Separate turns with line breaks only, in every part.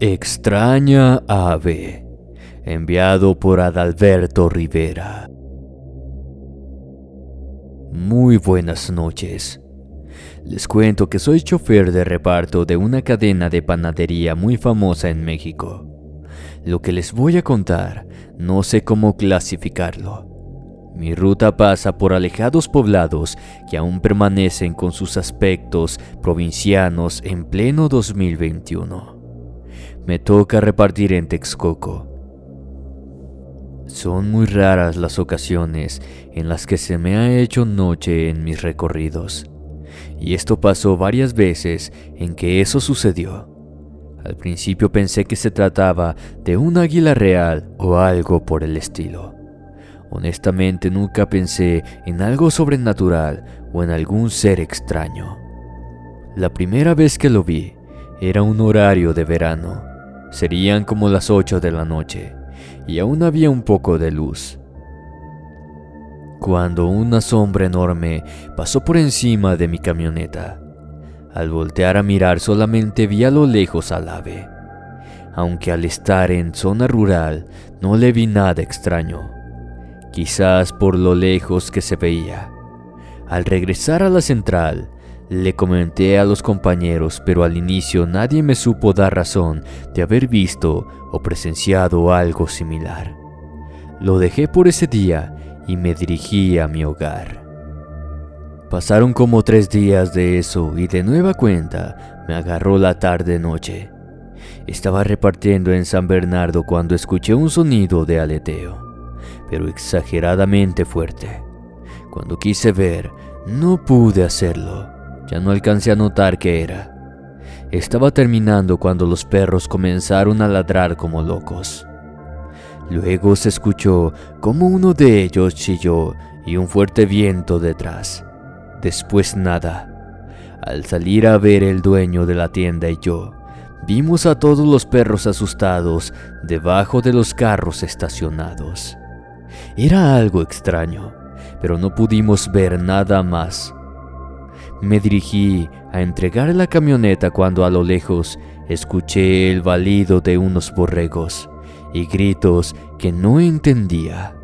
Extraña ave. Enviado por Adalberto Rivera. Muy buenas noches. Les cuento que soy chofer de reparto de una cadena de panadería muy famosa en México. Lo que les voy a contar no sé cómo clasificarlo. Mi ruta pasa por alejados poblados que aún permanecen con sus aspectos provincianos en pleno 2021. Me toca repartir en Texcoco. Son muy raras las ocasiones en las que se me ha hecho noche en mis recorridos. Y esto pasó varias veces en que eso sucedió. Al principio pensé que se trataba de un águila real o algo por el estilo. Honestamente nunca pensé en algo sobrenatural o en algún ser extraño. La primera vez que lo vi era un horario de verano. Serían como las 8 de la noche y aún había un poco de luz cuando una sombra enorme pasó por encima de mi camioneta. Al voltear a mirar solamente vi a lo lejos al ave, aunque al estar en zona rural no le vi nada extraño, quizás por lo lejos que se veía. Al regresar a la central, le comenté a los compañeros, pero al inicio nadie me supo dar razón de haber visto o presenciado algo similar. Lo dejé por ese día y me dirigí a mi hogar. Pasaron como tres días de eso y de nueva cuenta me agarró la tarde-noche. Estaba repartiendo en San Bernardo cuando escuché un sonido de aleteo, pero exageradamente fuerte. Cuando quise ver, no pude hacerlo. Ya no alcancé a notar qué era. Estaba terminando cuando los perros comenzaron a ladrar como locos. Luego se escuchó como uno de ellos chilló y un fuerte viento detrás. Después nada. Al salir a ver el dueño de la tienda y yo, vimos a todos los perros asustados debajo de los carros estacionados. Era algo extraño, pero no pudimos ver nada más. Me dirigí a entregar la camioneta cuando a lo lejos escuché el balido de unos borregos y gritos que no entendía.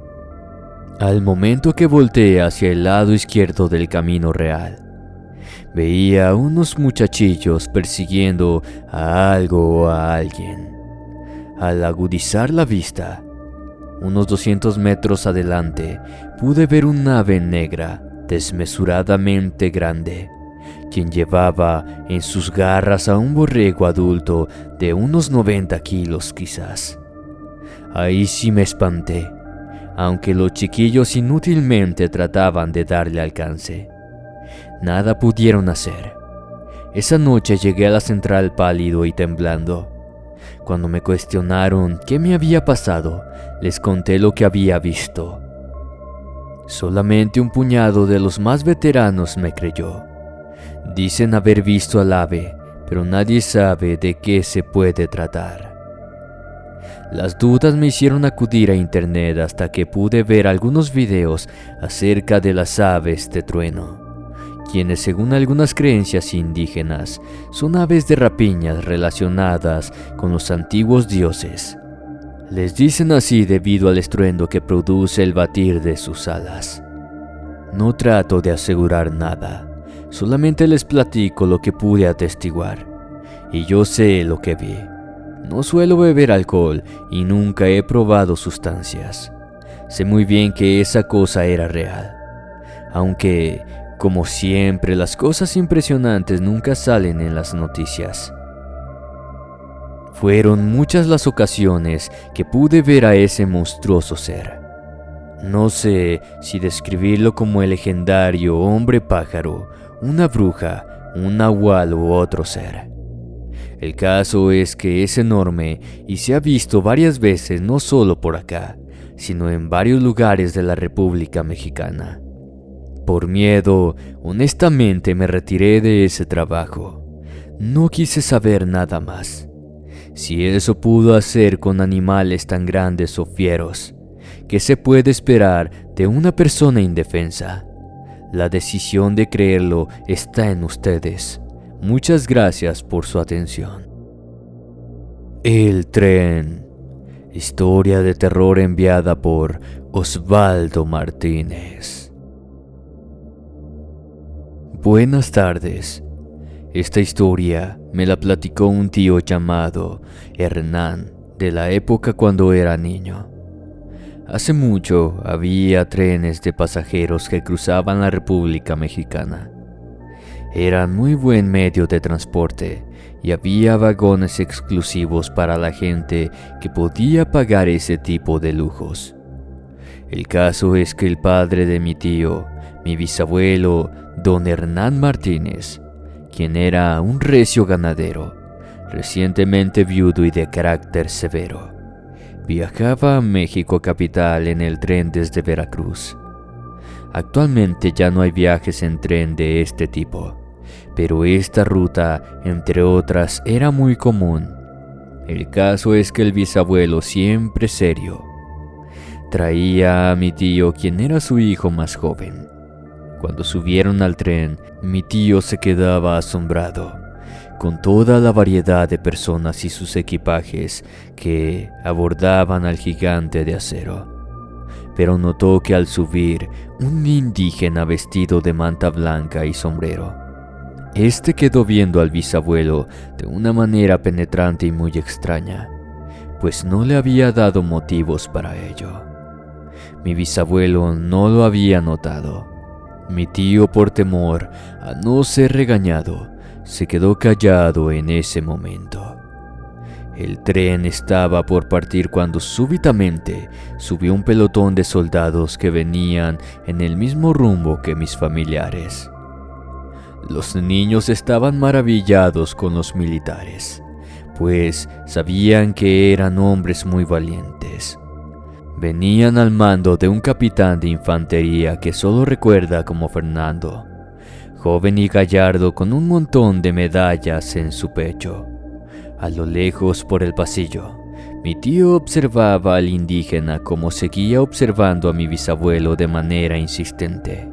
Al momento que volteé hacia el lado izquierdo del camino real, veía a unos muchachillos persiguiendo a algo o a alguien. Al agudizar la vista, unos 200 metros adelante, pude ver un ave negra desmesuradamente grande, quien llevaba en sus garras a un borrego adulto de unos 90 kilos quizás. Ahí sí me espanté, aunque los chiquillos inútilmente trataban de darle alcance. Nada pudieron hacer. Esa noche llegué a la central pálido y temblando. Cuando me cuestionaron qué me había pasado, les conté lo que había visto. Solamente un puñado de los más veteranos me creyó. Dicen haber visto al ave, pero nadie sabe de qué se puede tratar. Las dudas me hicieron acudir a internet hasta que pude ver algunos videos acerca de las aves de trueno, quienes según algunas creencias indígenas son aves de rapiñas relacionadas con los antiguos dioses. Les dicen así debido al estruendo que produce el batir de sus alas. No trato de asegurar nada, Solamente les platico lo que pude atestiguar. Y yo sé lo que vi. No suelo beber alcohol y nunca he probado sustancias. Sé muy bien que esa cosa era real. Aunque, como siempre, las cosas impresionantes nunca salen en las noticias. Fueron muchas las ocasiones que pude ver a ese monstruoso ser. No sé si describirlo como el legendario hombre pájaro, una bruja, un nahual u otro ser. El caso es que es enorme y se ha visto varias veces no solo por acá, sino en varios lugares de la República Mexicana. Por miedo, honestamente me retiré de ese trabajo. No quise saber nada más. Si eso pudo hacer con animales tan grandes o fieros, ¿qué se puede esperar de una persona indefensa? La decisión de creerlo está en ustedes. Muchas gracias por su atención. El tren. Historia de terror enviada por Osvaldo Martínez. Buenas tardes. Esta historia me la platicó un tío llamado Hernán de la época cuando era niño. Hace mucho había trenes de pasajeros que cruzaban la República Mexicana. Eran muy buen medio de transporte y había vagones exclusivos para la gente que podía pagar ese tipo de lujos. El caso es que el padre de mi tío, mi bisabuelo, don Hernán Martínez, quien era un recio ganadero, recientemente viudo y de carácter severo. Viajaba a México capital en el tren desde Veracruz. Actualmente ya no hay viajes en tren de este tipo, pero esta ruta, entre otras, era muy común. El caso es que el bisabuelo, siempre serio, traía a mi tío, quien era su hijo más joven. Cuando subieron al tren, mi tío se quedaba asombrado con toda la variedad de personas y sus equipajes que abordaban al gigante de acero. Pero notó que al subir, un indígena vestido de manta blanca y sombrero. Este quedó viendo al bisabuelo de una manera penetrante y muy extraña, pues no le había dado motivos para ello. Mi bisabuelo no lo había notado mi tío, por temor a no ser regañado, se quedó callado en ese momento. El tren estaba por partir cuando súbitamente subió un pelotón de soldados que venían en el mismo rumbo que mis familiares. Los niños estaban maravillados con los militares, pues sabían que eran hombres muy valientes venían al mando de un capitán de infantería que solo recuerda como Fernando, joven y gallardo con un montón de medallas en su pecho. A lo lejos por el pasillo, mi tío observaba al indígena como seguía observando a mi bisabuelo de manera insistente.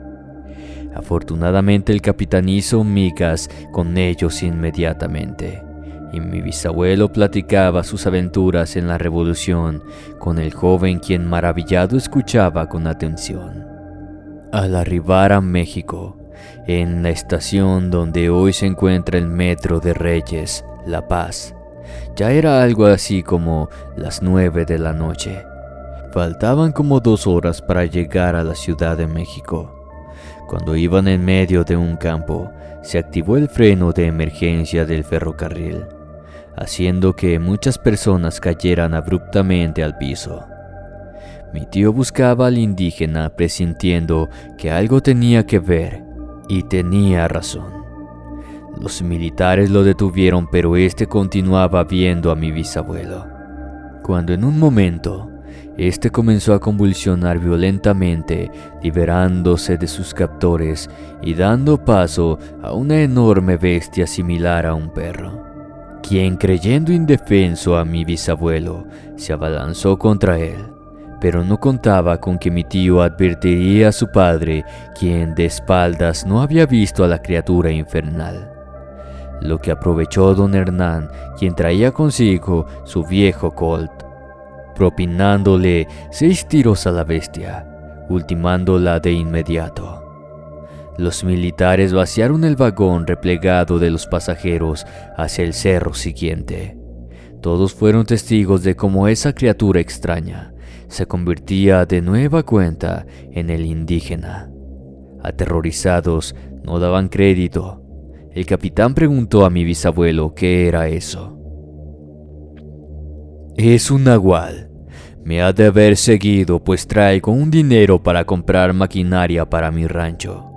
Afortunadamente el capitán hizo migas con ellos inmediatamente y mi bisabuelo platicaba sus aventuras en la revolución con el joven quien maravillado escuchaba con atención. Al arribar a México, en la estación donde hoy se encuentra el metro de Reyes, La Paz, ya era algo así como las nueve de la noche. Faltaban como dos horas para llegar a la Ciudad de México. Cuando iban en medio de un campo, se activó el freno de emergencia del ferrocarril haciendo que muchas personas cayeran abruptamente al piso. Mi tío buscaba al indígena presintiendo que algo tenía que ver, y tenía razón. Los militares lo detuvieron, pero este continuaba viendo a mi bisabuelo. Cuando en un momento, este comenzó a convulsionar violentamente, liberándose de sus captores y dando paso a una enorme bestia similar a un perro quien creyendo indefenso a mi bisabuelo, se abalanzó contra él, pero no contaba con que mi tío advertiría a su padre, quien de espaldas no había visto a la criatura infernal. Lo que aprovechó don Hernán, quien traía consigo su viejo colt, propinándole seis tiros a la bestia, ultimándola de inmediato. Los militares vaciaron el vagón replegado de los pasajeros hacia el cerro siguiente. Todos fueron testigos de cómo esa criatura extraña se convertía de nueva cuenta en el indígena. Aterrorizados, no daban crédito. El capitán preguntó a mi bisabuelo qué era eso. Es un nahual. Me ha de haber seguido pues traigo un dinero para comprar maquinaria para mi rancho.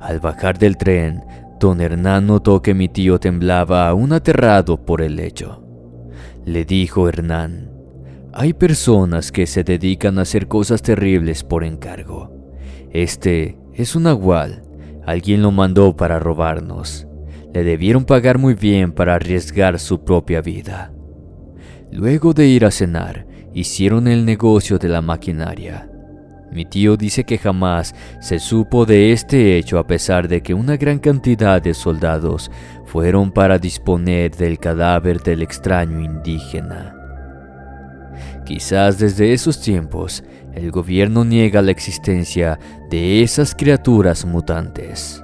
Al bajar del tren, don Hernán notó que mi tío temblaba aún aterrado por el hecho. Le dijo Hernán, hay personas que se dedican a hacer cosas terribles por encargo. Este es un nahual. Alguien lo mandó para robarnos. Le debieron pagar muy bien para arriesgar su propia vida. Luego de ir a cenar, hicieron el negocio de la maquinaria. Mi tío dice que jamás se supo de este hecho a pesar de que una gran cantidad de soldados fueron para disponer del cadáver del extraño indígena. Quizás desde esos tiempos el gobierno niega la existencia de esas criaturas mutantes.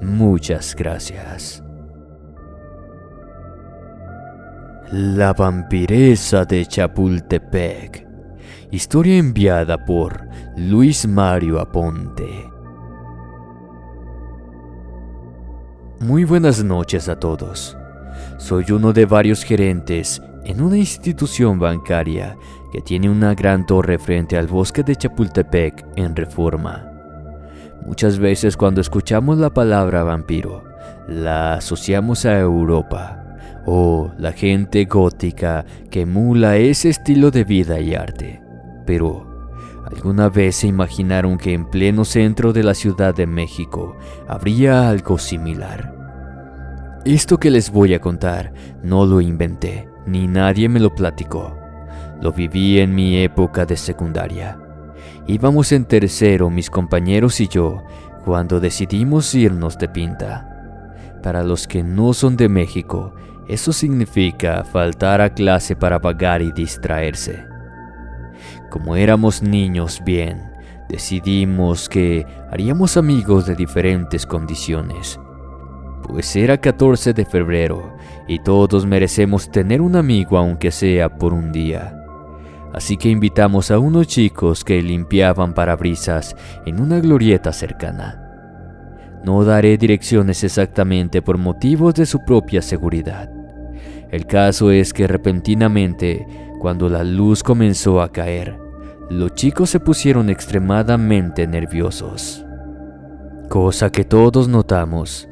Muchas gracias. La vampiresa de Chapultepec. Historia enviada por Luis Mario Aponte. Muy buenas noches a todos. Soy uno de varios gerentes en una institución bancaria que tiene una gran torre frente al bosque de Chapultepec en reforma. Muchas veces cuando escuchamos la palabra vampiro, la asociamos a Europa o la gente gótica que emula ese estilo de vida y arte. Pero, ¿alguna vez se imaginaron que en pleno centro de la Ciudad de México habría algo similar? Esto que les voy a contar no lo inventé ni nadie me lo platicó. Lo viví en mi época de secundaria. Íbamos en tercero mis compañeros y yo cuando decidimos irnos de pinta. Para los que no son de México, eso significa faltar a clase para pagar y distraerse. Como éramos niños bien, decidimos que haríamos amigos de diferentes condiciones pues era 14 de febrero y todos merecemos tener un amigo aunque sea por un día. Así que invitamos a unos chicos que limpiaban parabrisas en una glorieta cercana. No daré direcciones exactamente por motivos de su propia seguridad. El caso es que repentinamente, cuando la luz comenzó a caer, los chicos se pusieron extremadamente nerviosos. Cosa que todos notamos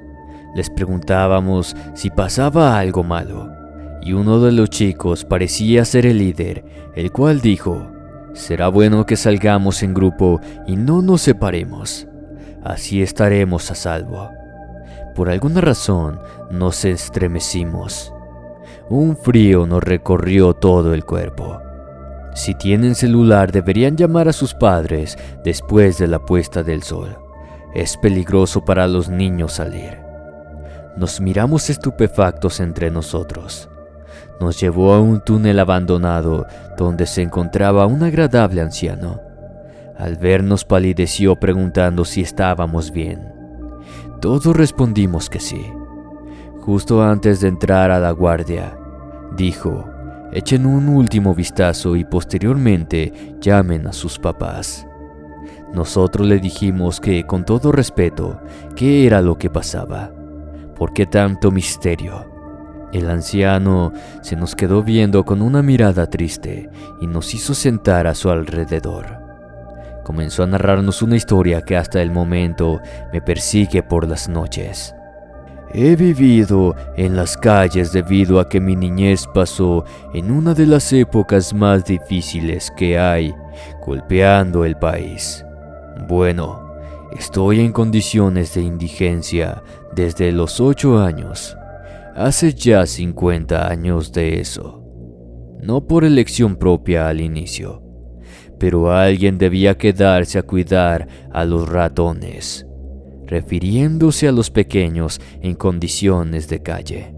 les preguntábamos si pasaba algo malo, y uno de los chicos parecía ser el líder, el cual dijo, será bueno que salgamos en grupo y no nos separemos, así estaremos a salvo. Por alguna razón nos estremecimos. Un frío nos recorrió todo el cuerpo. Si tienen celular deberían llamar a sus padres después de la puesta del sol. Es peligroso para los niños salir. Nos miramos estupefactos entre nosotros. Nos llevó a un túnel abandonado donde se encontraba un agradable anciano. Al vernos palideció preguntando si estábamos bien. Todos respondimos que sí. Justo antes de entrar a la guardia, dijo, echen un último vistazo y posteriormente llamen a sus papás. Nosotros le dijimos que, con todo respeto, qué era lo que pasaba. ¿Por qué tanto misterio? El anciano se nos quedó viendo con una mirada triste y nos hizo sentar a su alrededor. Comenzó a narrarnos una historia que hasta el momento me persigue por las noches. He vivido en las calles debido a que mi niñez pasó en una de las épocas más difíciles que hay, golpeando el país. Bueno, Estoy en condiciones de indigencia desde los 8 años. Hace ya 50 años de eso. No por elección propia al inicio, pero alguien debía quedarse a cuidar a los ratones, refiriéndose a los pequeños en condiciones de calle.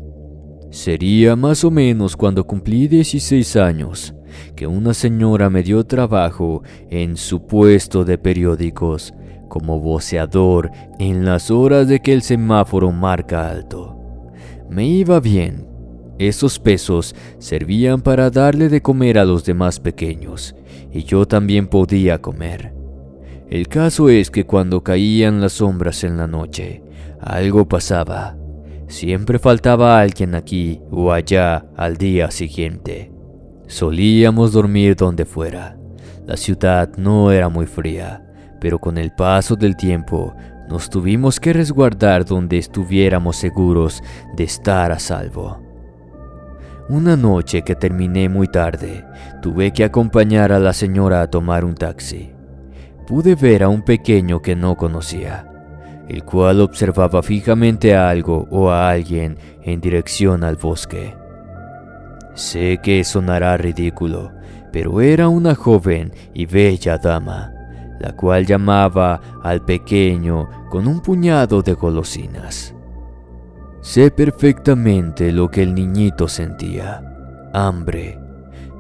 Sería más o menos cuando cumplí 16 años que una señora me dio trabajo en su puesto de periódicos como voceador en las horas de que el semáforo marca alto. Me iba bien. Esos pesos servían para darle de comer a los demás pequeños, y yo también podía comer. El caso es que cuando caían las sombras en la noche, algo pasaba. Siempre faltaba alguien aquí o allá al día siguiente. Solíamos dormir donde fuera. La ciudad no era muy fría, pero con el paso del tiempo nos tuvimos que resguardar donde estuviéramos seguros de estar a salvo. Una noche que terminé muy tarde, tuve que acompañar a la señora a tomar un taxi. Pude ver a un pequeño que no conocía, el cual observaba fijamente a algo o a alguien en dirección al bosque. Sé que sonará ridículo, pero era una joven y bella dama, la cual llamaba al pequeño con un puñado de golosinas. Sé perfectamente lo que el niñito sentía, hambre,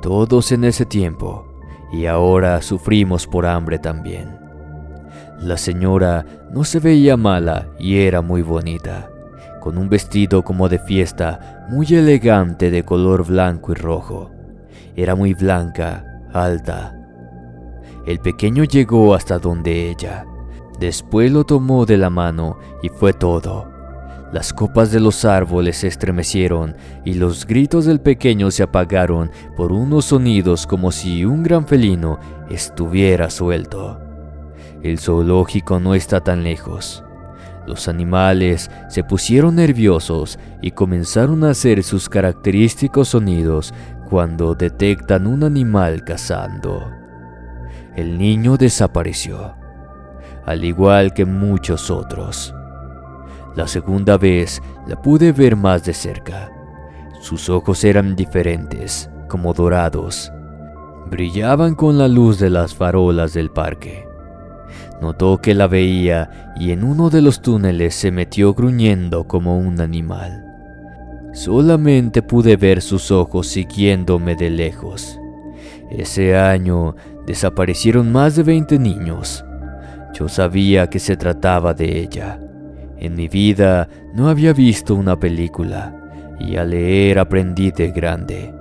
todos en ese tiempo, y ahora sufrimos por hambre también. La señora no se veía mala y era muy bonita, con un vestido como de fiesta muy elegante de color blanco y rojo. Era muy blanca, alta. El pequeño llegó hasta donde ella. Después lo tomó de la mano y fue todo. Las copas de los árboles se estremecieron y los gritos del pequeño se apagaron por unos sonidos como si un gran felino estuviera suelto. El zoológico no está tan lejos. Los animales se pusieron nerviosos y comenzaron a hacer sus característicos sonidos cuando detectan un animal cazando. El niño desapareció, al igual que muchos otros. La segunda vez la pude ver más de cerca. Sus ojos eran diferentes, como dorados. Brillaban con la luz de las farolas del parque. Notó que la veía y en uno de los túneles se metió gruñendo como un animal. Solamente pude ver sus ojos siguiéndome de lejos. Ese año desaparecieron más de 20 niños. Yo sabía que se trataba de ella. En mi vida no había visto una película y a leer aprendí de grande.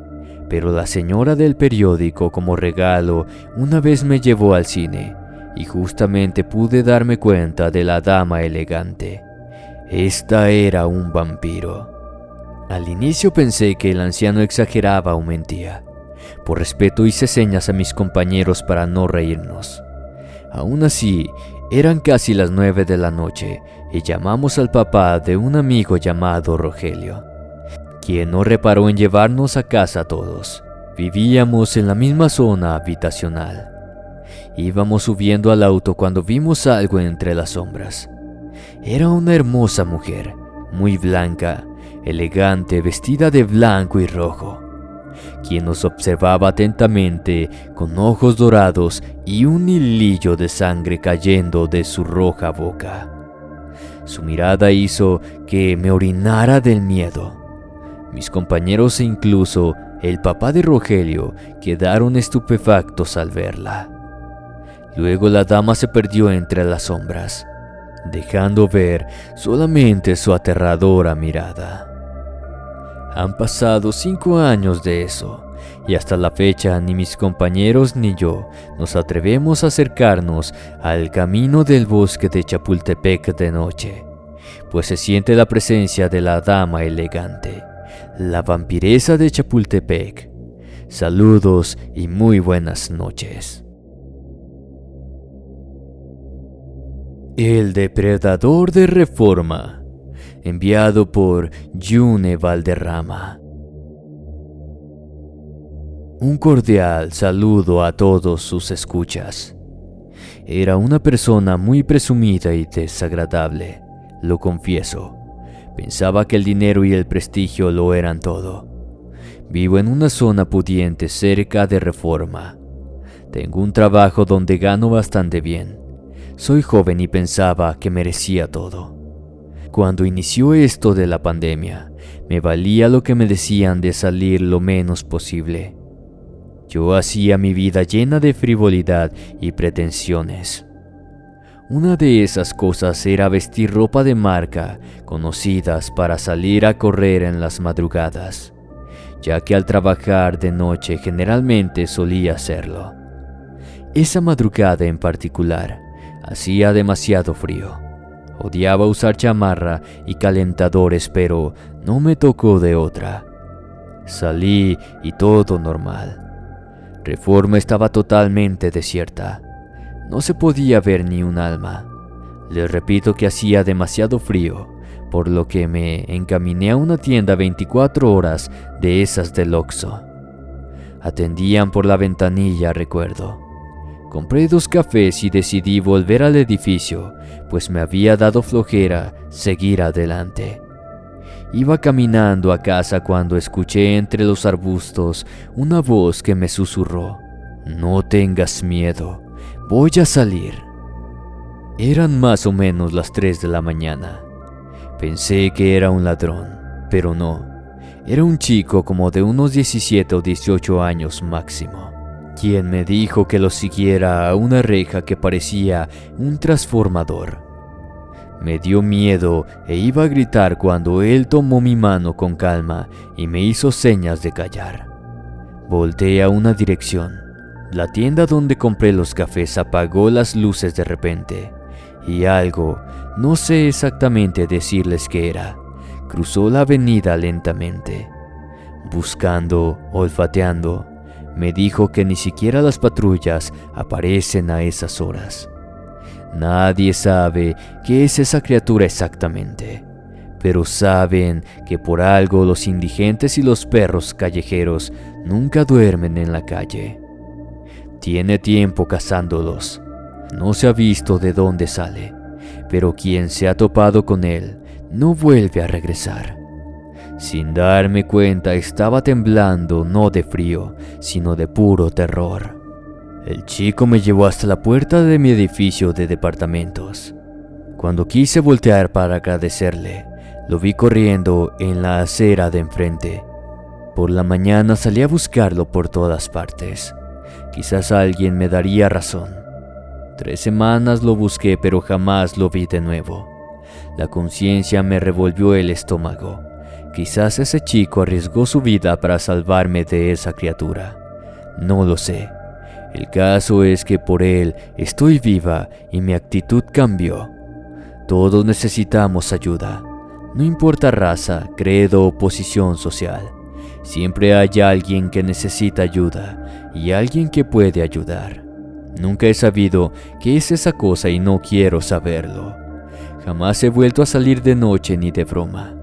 Pero la señora del periódico como regalo una vez me llevó al cine y justamente pude darme cuenta de la dama elegante. Esta era un vampiro. Al inicio pensé que el anciano exageraba o mentía. Por respeto hice señas a mis compañeros para no reírnos. Aún así, eran casi las nueve de la noche y llamamos al papá de un amigo llamado Rogelio, quien no reparó en llevarnos a casa todos. Vivíamos en la misma zona habitacional. Íbamos subiendo al auto cuando vimos algo entre las sombras. Era una hermosa mujer, muy blanca, elegante, vestida de blanco y rojo, quien nos observaba atentamente con ojos dorados y un hilillo de sangre cayendo de su roja boca. Su mirada hizo que me orinara del miedo. Mis compañeros e incluso el papá de Rogelio quedaron estupefactos al verla. Luego la dama se perdió entre las sombras, dejando ver solamente su aterradora mirada. Han pasado cinco años de eso, y hasta la fecha ni mis compañeros ni yo nos atrevemos a acercarnos al camino del bosque de Chapultepec de noche, pues se siente la presencia de la dama elegante, la vampiresa de Chapultepec. Saludos y muy buenas noches. El depredador de reforma, enviado por Yune Valderrama. Un cordial saludo a todos sus escuchas. Era una persona muy presumida y desagradable, lo confieso. Pensaba que el dinero y el prestigio lo eran todo. Vivo en una zona pudiente cerca de Reforma. Tengo un trabajo donde gano bastante bien. Soy joven y pensaba que merecía todo. Cuando inició esto de la pandemia, me valía lo que me decían de salir lo menos posible. Yo hacía mi vida llena de frivolidad y pretensiones. Una de esas cosas era vestir ropa de marca, conocidas para salir a correr en las madrugadas, ya que al trabajar de noche generalmente solía hacerlo. Esa madrugada en particular hacía demasiado frío. Odiaba usar chamarra y calentadores, pero no me tocó de otra. Salí y todo normal. Reforma estaba totalmente desierta. No se podía ver ni un alma. Les repito que hacía demasiado frío, por lo que me encaminé a una tienda 24 horas de esas del Oxxo. Atendían por la ventanilla, recuerdo. Compré dos cafés y decidí volver al edificio, pues me había dado flojera seguir adelante. Iba caminando a casa cuando escuché entre los arbustos una voz que me susurró, No tengas miedo, voy a salir. Eran más o menos las 3 de la mañana. Pensé que era un ladrón, pero no. Era un chico como de unos 17 o 18 años máximo quien me dijo que lo siguiera a una reja que parecía un transformador. Me dio miedo e iba a gritar cuando él tomó mi mano con calma y me hizo señas de callar. Volté a una dirección. La tienda donde compré los cafés apagó las luces de repente y algo, no sé exactamente decirles qué era, cruzó la avenida lentamente, buscando, olfateando, me dijo que ni siquiera las patrullas aparecen a esas horas. Nadie sabe qué es esa criatura exactamente, pero saben que por algo los indigentes y los perros callejeros nunca duermen en la calle. Tiene tiempo cazándolos. No se ha visto de dónde sale, pero quien se ha topado con él no vuelve a regresar. Sin darme cuenta estaba temblando no de frío, sino de puro terror. El chico me llevó hasta la puerta de mi edificio de departamentos. Cuando quise voltear para agradecerle, lo vi corriendo en la acera de enfrente. Por la mañana salí a buscarlo por todas partes. Quizás alguien me daría razón. Tres semanas lo busqué pero jamás lo vi de nuevo. La conciencia me revolvió el estómago. Quizás ese chico arriesgó su vida para salvarme de esa criatura. No lo sé. El caso es que por él estoy viva y mi actitud cambió. Todos necesitamos ayuda. No importa raza, credo o posición social. Siempre hay alguien que necesita ayuda y alguien que puede ayudar. Nunca he sabido qué es esa cosa y no quiero saberlo. Jamás he vuelto a salir de noche ni de broma.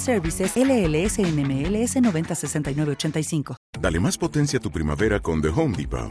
Services LLS NMLS 906985.
Dale más potencia a tu primavera con The Home Depot.